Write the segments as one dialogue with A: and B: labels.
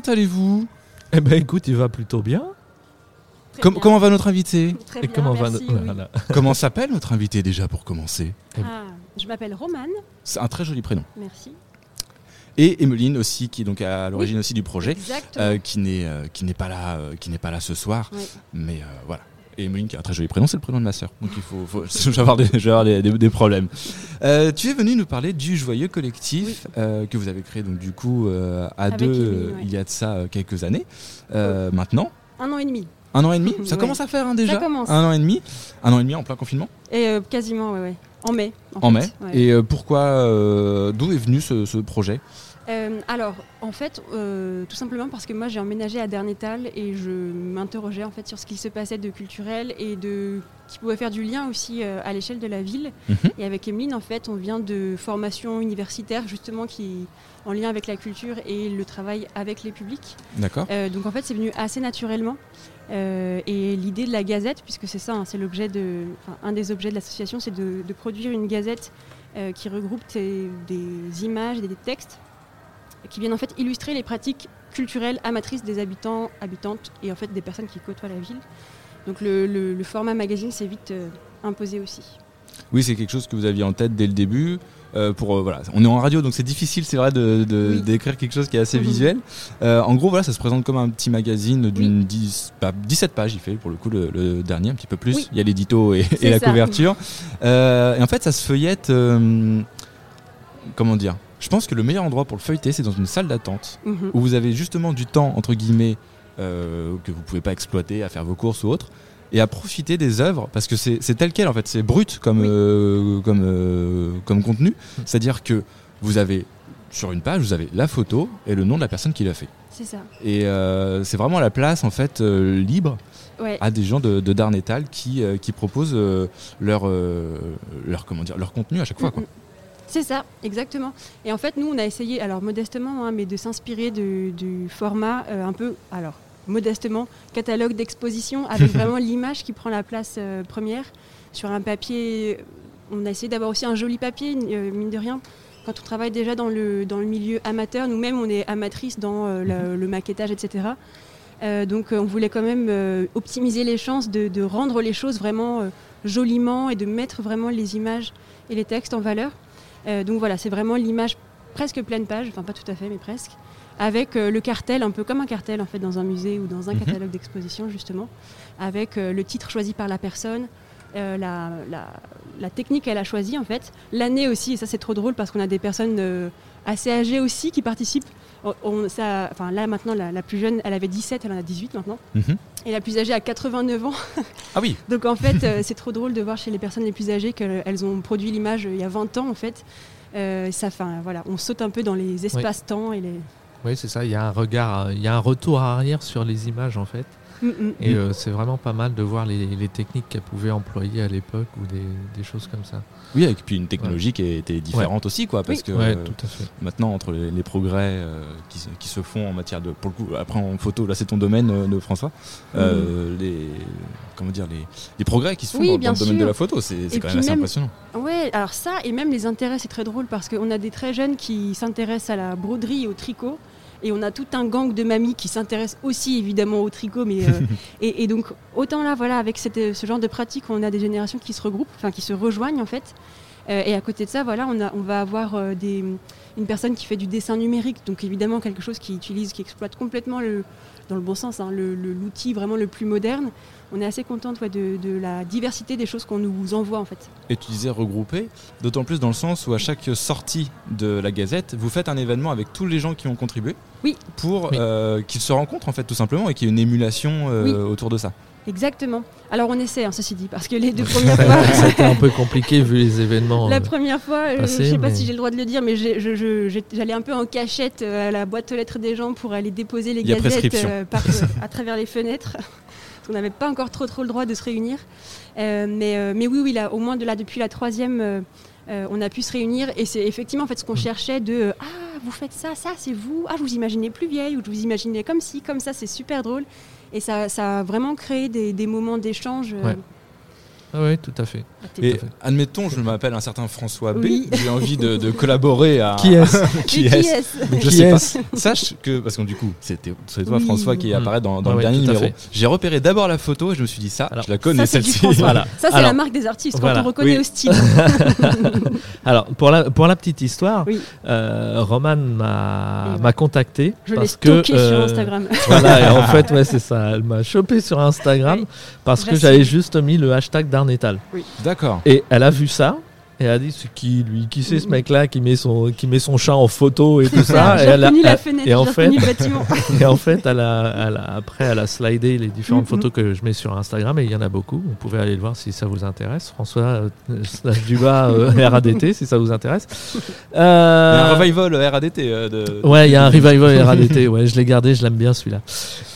A: comment allez-vous?
B: Eh ben écoute, il va plutôt bien.
C: Très
A: Com-
C: bien.
A: Comment va notre invité?
C: Très
B: Et
C: bien,
B: comment va
C: merci,
B: no-
C: oui.
B: voilà.
A: Comment s'appelle notre invité déjà pour commencer?
C: Ah, Je m'appelle Romane,
A: C'est un très joli prénom.
C: merci.
A: Et Emeline aussi, qui est donc à l'origine aussi du projet, euh, qui n'est euh, qui n'est pas là, euh, qui n'est pas là ce soir.
C: Oui.
A: Mais euh, voilà. Et Emeline qui a un très joli prénom, c'est le prénom de ma sœur. Donc il faut, faut je vais avoir des, je vais avoir des, des- des problèmes. Euh, tu es venu nous parler du joyeux collectif euh, que vous avez créé donc du coup euh, à
C: Avec
A: deux
C: Emeline, ouais.
A: il y a de ça quelques années. Maintenant,
C: Un an et demi.
A: un an et demi? Ça
C: Ouais.
A: commence à faire hein, déjà.
C: Ça commence.
A: Un an et demi? Un an et demi en plein confinement?
C: Et quasiment, ouais. En mai.
A: En
C: fait,
A: mai. Et pourquoi D'où est venu ce, ce projet?
C: Euh, alors, en fait, euh, tout simplement parce que moi j'ai emménagé à Dernétal et je m'interrogeais en fait sur ce qui se passait de culturel et de qui pouvait faire du lien aussi euh, à l'échelle de la ville.
A: Mhm.
C: Et avec Emeline, en fait, on vient de formation universitaire justement qui en lien avec la culture et le travail avec les publics.
A: D'accord.
C: Donc en fait, c'est venu assez naturellement. Et l'idée de la gazette, puisque c'est ça, hein, c'est l'objet de, un des objets de l'association, c'est de, de produire une gazette qui regroupe des, des images et des textes qui viennent en fait illustrer les pratiques culturelles amatrices des habitants, habitantes et en fait des personnes qui côtoient la ville. Donc le, le- le format magazine s'est vite euh, imposé aussi.
A: Oui, c'est quelque chose que vous aviez en tête dès le début. Euh, pour euh, voilà, on est en radio, donc c'est difficile, c'est vrai, de, de-
C: Oui.
A: d'écrire quelque chose qui est assez
C: Mhm.
A: visuel. Euh, en gros, voilà, ça se présente comme un petit magazine d'une 10 bah, 17 pages. Il fait pour le coup le, le dernier un petit peu plus.
C: Oui.
A: Il y a l'édito et, la
C: ça.
A: couverture. Et en fait, ça se feuillette. comment dire Je pense que le meilleur endroit pour le feuilleter, c'est dans une salle d'attente
C: Mhm.
A: où vous avez justement du temps entre guillemets euh, que vous pouvez pas exploiter à faire vos courses ou autre et à profiter des œuvres parce que c'est tel quel en fait c'est brut comme
C: Oui.
A: euh, comme euh, comme contenu c'est à dire que vous avez sur une page vous avez la photo et le nom de la personne qui l'a fait
C: C'est ça.
A: et euh, c'est vraiment la place en fait libre
C: Ouais.
A: à des gens de, de Darnétal qui qui proposent leur leur comment dire leur contenu à chaque fois quoi.
C: C'est ça, exactement. Et en fait, nous, on a essayé, alors modestement, hein, mais de s'inspirer du format euh, un peu, alors modestement, catalogue d'exposition avec vraiment l'image qui prend la place euh, première sur un papier. On a essayé d'avoir aussi un joli papier, euh, mine de rien. Quand on travaille déjà dans le, dans le milieu amateur, nous-mêmes, on est amatrices dans euh, le, le maquettage, etc. Euh, donc, euh, on voulait quand même euh, optimiser les chances de, de rendre les choses vraiment euh, joliment et de mettre vraiment les images et les textes en valeur. Euh, donc voilà, c'est vraiment l'image presque pleine page, enfin pas tout à fait, mais presque, avec euh, le cartel, un peu comme un cartel en fait dans un musée ou dans un
A: Mhm.
C: catalogue d'exposition justement, avec euh, le titre choisi par la personne, euh, la, la- la technique qu'elle a choisie en fait, l'année aussi, et ça c'est trop drôle parce qu'on a des personnes assez âgées aussi qui participent. On- on- ça, enfin là maintenant, la, la plus jeune, elle avait 17, elle en a 18 maintenant,
A: Mhm.
C: et la plus âgée a 89 ans.
A: Ah oui.
C: Donc en fait, euh, c'est trop drôle de voir chez les personnes les plus âgées qu'elles ont produit l'image euh, il y a 20 ans en fait. Euh, ça, voilà, on saute un peu dans les espaces-temps et les.
B: Oui, c'est ça. Il y a un regard, il y a un retour arrière sur les images en fait.
C: Mm, mm.
B: Et euh, c'est vraiment pas mal de voir les, les techniques qu'elle pouvait employer à l'époque ou des, des choses comme ça.
A: Oui, avec puis une technologie qui était différente aussi quoi parce
C: Oui.
A: que
B: ouais,
A: euh,
B: tout à fait.
A: maintenant entre les, les progrès euh, qui, se- qui se font en matière de pour le coup après en photo là c'est ton domaine de François euh, les comment dire les, les progrès qui se font
C: Oui,
A: dans, le domaine de la photo c'est
C: Et
A: quand même assez
C: même-
A: impressionnant
C: Ouais, alors ça, et même les intérêts, c'est très drôle parce qu'on a des très jeunes qui s'intéressent à la broderie et au tricot. Et on a tout un gang de mamies qui s'intéressent aussi évidemment au tricot. Mais, euh, et, et donc, autant là, voilà, avec cette- ce genre de pratique, on a des générations qui se regroupent, enfin qui se rejoignent en fait. Euh, et à côté de ça, voilà, on, a, on va avoir euh, des, une personne qui fait du dessin numérique, donc évidemment quelque chose qui utilise, qui exploite complètement le, dans le bon sens, hein, le- le- l'outil vraiment le plus moderne. On est assez contente ouais, de, de la diversité des choses qu'on nous envoie en fait.
A: et tu disais regroupé d'autant plus dans le sens où à chaque sortie de la Gazette vous faites un événement avec tous les gens qui ont contribué
C: Oui.
A: pour
B: Oui.
A: euh, qu'ils se rencontrent en fait tout simplement et qu'il y ait une émulation euh,
C: Oui.
A: autour de ça
C: Exactement. Alors on essaie, hein, ceci dit, parce que les deux premières fois,
B: C'était un peu compliqué vu les événements.
C: la
B: euh,
C: première fois, euh, je sais pas
B: mais-
C: si j'ai le droit de le dire, mais j'allais un peu en cachette euh, à la boîte aux lettres des gens pour aller déposer les
A: Il
C: gazettes euh, par- à travers les fenêtres. Parce qu'on n'avait pas encore trop trop le droit de se réunir. Euh, mais, euh, mais oui, oui, là, au moins de là, depuis la troisième, euh, euh, on a pu se réunir et c'est effectivement en fait ce qu'on cherchait de euh, ah vous faites ça, ça c'est vous, ah je vous imaginais plus vieille ou je vous imaginais comme ci, comme ça, c'est super drôle et ça, a vraiment créé des, moments d'échange. euh.
B: Ah oui, tout à fait.
C: Ah,
A: Et admettons, je m'appelle un certain François B.
C: Oui.
A: J'ai envie de, de collaborer à.
B: Qui est-ce?
A: Qui est-ce? Je
B: Qui
A: sais pas. Sache que, parce que du coup, c'était c'est toi
C: Oui.
A: François qui apparaît dans, dans
B: Ah
A: le dernier numéro. J'ai repéré d'abord la photo et je me suis dit ça,
B: Alors,
A: je la connais celle-ci.
B: Voilà.
C: Ça, c'est la marque des artistes,
B: Voilà.
C: quand on reconnaît
A: Oui.
C: au style.
B: Alors, pour la, pour la petite histoire,
C: Oui.
B: euh, Roman m'a contacté.
C: Je l'ai
B: parce que,
C: stocké sur
B: euh,
C: Instagram.
B: Voilà, et en fait, ouais, c'est ça. Elle m'a chopé sur Instagram
C: Oui.
B: parce que j'avais juste mis le hashtag d'Arnetal.
A: D'accord.
B: Et elle a vu ça. Et elle a dit qui lui qui c'est ce mec là qui met son qui met son chat en photo et tout ça et elle a,
C: la fenêtre,
B: et en fait
C: reconnu le bâtiment.
B: et en fait elle a, elle a- après elle a slidé les différentes
C: Mhm.
B: photos que je mets sur Instagram et il y en a beaucoup vous pouvez aller le voir si ça vous intéresse François euh, Duba euh, RADT si ça vous intéresse
A: Il y a
B: Euh,
A: un revival RADT. euh, de...
B: Ouais, il y a un revival RADT. Ouais, je l'ai gardé, je l'aime bien celui-là.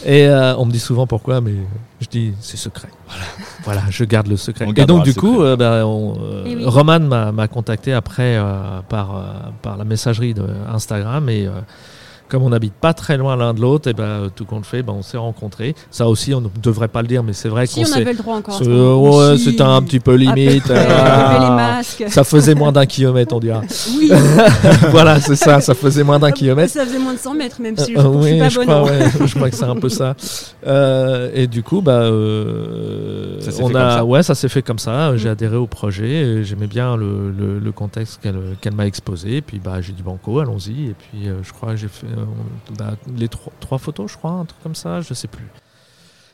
B: Et euh, on me dit souvent pourquoi, mais je dis c'est secret. Voilà, voilà, je garde le secret.
A: On
B: Et donc du coup, euh, bah, on, euh,
C: Eh oui.
B: Roman m'a m'a contacté après euh, par euh, par la messagerie de Instagram et euh, comme on n'habite pas très loin l'un de l'autre, et ben tout compte fait, ben, on s'est rencontrés. Ça aussi, on ne devrait pas le dire, mais c'est vrai
C: Si
B: qu'on
C: on
B: s'est.
C: avait le droit encore.
B: ouais,
C: Si.
B: c'était un petit peu limite.
C: Peu on les masques.
B: ça faisait moins d'un kilomètre, on dira.
C: Oui,
B: voilà, c'est ça, ça faisait moins d'un kilomètre.
C: ça faisait moins de 100 mètres, même si je,
B: Euh,
C: je suis
B: oui,
C: pas
B: je
C: bonne.
B: crois,
C: hein.
B: ouais, je crois que c'est un peu ça. Euh, et du coup, bah, euh,
A: Ça s'est
B: on
A: fait
B: a,
A: comme ça.
B: ouais, ça s'est fait comme ça. J'ai
C: Mm.
B: adhéré au projet. et J'aimais bien le, le- le contexte qu'elle qu'elle m'a exposé. Et puis, bah, j'ai dit banco, allons-y. Et puis, euh, je crois que j'ai fait bah, les trois, trois photos, je crois, un truc comme ça. Je sais plus.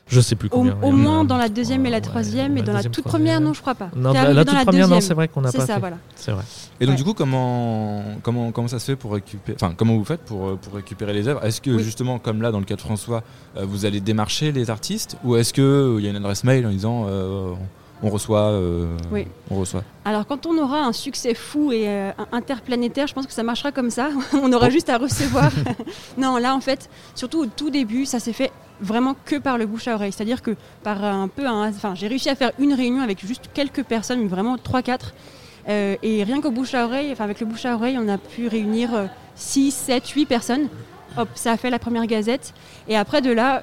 B: Je sais plus
C: Au,
B: combien.
C: au moins dans la
B: deux,
C: deuxième et la
B: trois,
C: troisième,
B: ouais,
C: et dans la
B: deuxième,
C: toute première, non, je crois pas.
B: Non,
C: T'es
B: la, toute première, non, c'est vrai qu'on n'a
C: C'est
B: pas
C: ça,
B: fait.
C: voilà.
B: C'est vrai.
A: Et donc
C: Ouais.
A: du coup, comment, comment, comment ça se fait pour récupérer, enfin comment vous faites pour, euh, pour récupérer les œuvres? Est-ce que
C: Oui.
A: justement, comme là dans le cas de François, euh, vous allez démarcher les artistes? Ou est-ce que euh, il y a une adresse mail en disant euh, on reçoit, euh,
C: Oui.
A: on reçoit
C: Alors, quand on aura un succès fou et euh, interplanétaire, je pense que ça marchera comme ça. on aura
A: Oh.
C: juste à recevoir. non, là, en fait, surtout au tout début, ça s'est fait vraiment que par le bouche à oreille. C'est-à-dire que par un peu un. Enfin, j'ai réussi à faire une réunion avec juste quelques personnes, mais vraiment 3-4. Euh, et rien qu'au bouche à oreille, enfin, avec le bouche à oreille, on a pu réunir 6, 7, 8 personnes. Hop, ça a fait la première gazette. Et après, de là.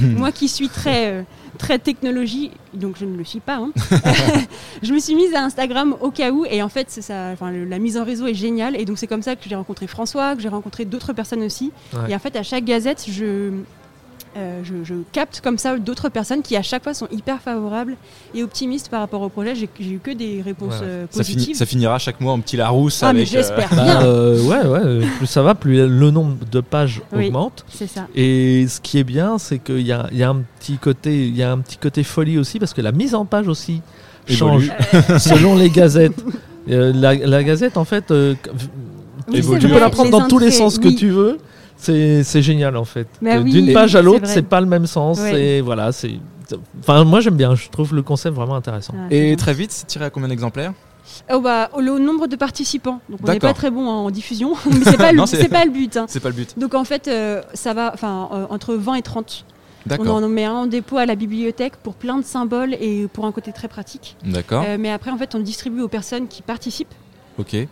C: moi qui suis très, très technologie, donc je ne le suis pas, hein, je me suis mise à Instagram au cas où, et en fait, c'est ça, enfin, le- la mise en réseau est géniale, et donc c'est comme ça que j'ai rencontré François, que j'ai rencontré d'autres personnes aussi.
B: Ouais.
C: Et en fait, à chaque gazette, je, euh, je, je capte comme ça d'autres personnes qui à chaque fois sont hyper favorables et optimistes par rapport au projet. J'ai eu que des réponses euh,
A: ça,
C: positives.
A: ça finira chaque mois en petit Larousse
C: ah, mais
A: avec. euh,
C: j'espère
B: Bah,
C: bien.
B: euh, ouais, ouais. Plus ça va, plus le nombre de pages
C: Oui.
B: augmente.
C: C'est ça.
B: Et ce qui est bien, c'est qu'il y a, il y a un petit côté, il y a un petit côté folie aussi parce que la mise en page aussi change selon les gazettes. Euh, la, la gazette, en fait, euh,
C: Oui,
A: Évolue.
C: c'est
B: tu peux la prendre dans tous les sens que tu veux. C'est génial en fait.
C: Bah oui,
B: D'une
C: oui,
B: page à l'autre, c'est pas le même sens.
C: Ouais.
B: Et voilà, c'est. Enfin, moi j'aime bien. Je trouve le concept vraiment intéressant.
C: Ah,
A: Et
C: bien.
A: très vite, c'est tiré à combien d'exemplaires
C: Oh, bah, au- le nombre de participants. Donc on n'est
A: D'accord.
C: pas très bon en diffusion, mais c'est pas, pas le but. hein.
A: C'est pas le but.
C: Donc en fait, euh, ça va enfin, euh, entre 20 et 30. On en met un en dépôt à la bibliothèque pour plein de symboles et pour un côté très pratique.
A: D'accord.
C: Euh, mais après, en fait, on le distribue aux personnes qui participent.
A: Ok.
C: Euh,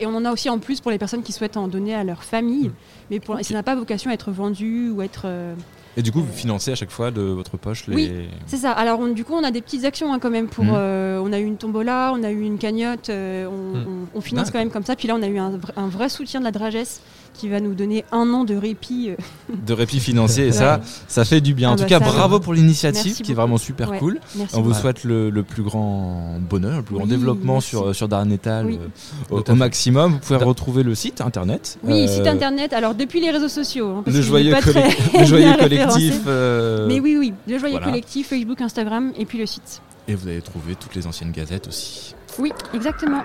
C: et on en a aussi en plus pour les personnes qui souhaitent en donner à leur famille. Mais pour,
A: Ok.
C: ça n'a pas vocation à être vendu ou être. euh,
A: Et du coup, vous financez à chaque fois de votre poche les.
C: Oui. C'est ça. Alors, on- du coup, on a des petites actions hein, quand même. Pour, euh, on a eu une tombola, on a eu une cagnotte, euh, on, on- on finance quand même comme ça. Puis là, on a eu un, un vrai soutien de la Dragesse qui va nous donner un an de répit. euh,
A: de répit financier et ça,
C: Ouais.
A: ça fait du bien.
C: Ah
A: en tout
C: bah
A: cas,
C: ça,
A: bravo pour l'initiative qui est vraiment super
C: Ouais.
A: cool.
C: Merci.
A: On vous souhaite le, le plus grand bonheur, le plus grand développement
C: merci.
A: sur, sur Darnetal
C: Oui.
A: euh, au, maximum. Vous pouvez retrouver le site internet.
C: Oui,
A: euh,
C: site internet. Alors, depuis les réseaux sociaux. hein, parce
A: Le joyeux,
C: pas
A: colle-
C: très
A: le joyeux
C: bien référencé.
A: collectif. euh,
C: Mais oui, oui, le joyeux
A: voilà.
C: collectif, Facebook, Instagram et puis le site.
A: Et vous allez trouver toutes les anciennes gazettes aussi.
C: Oui, exactement.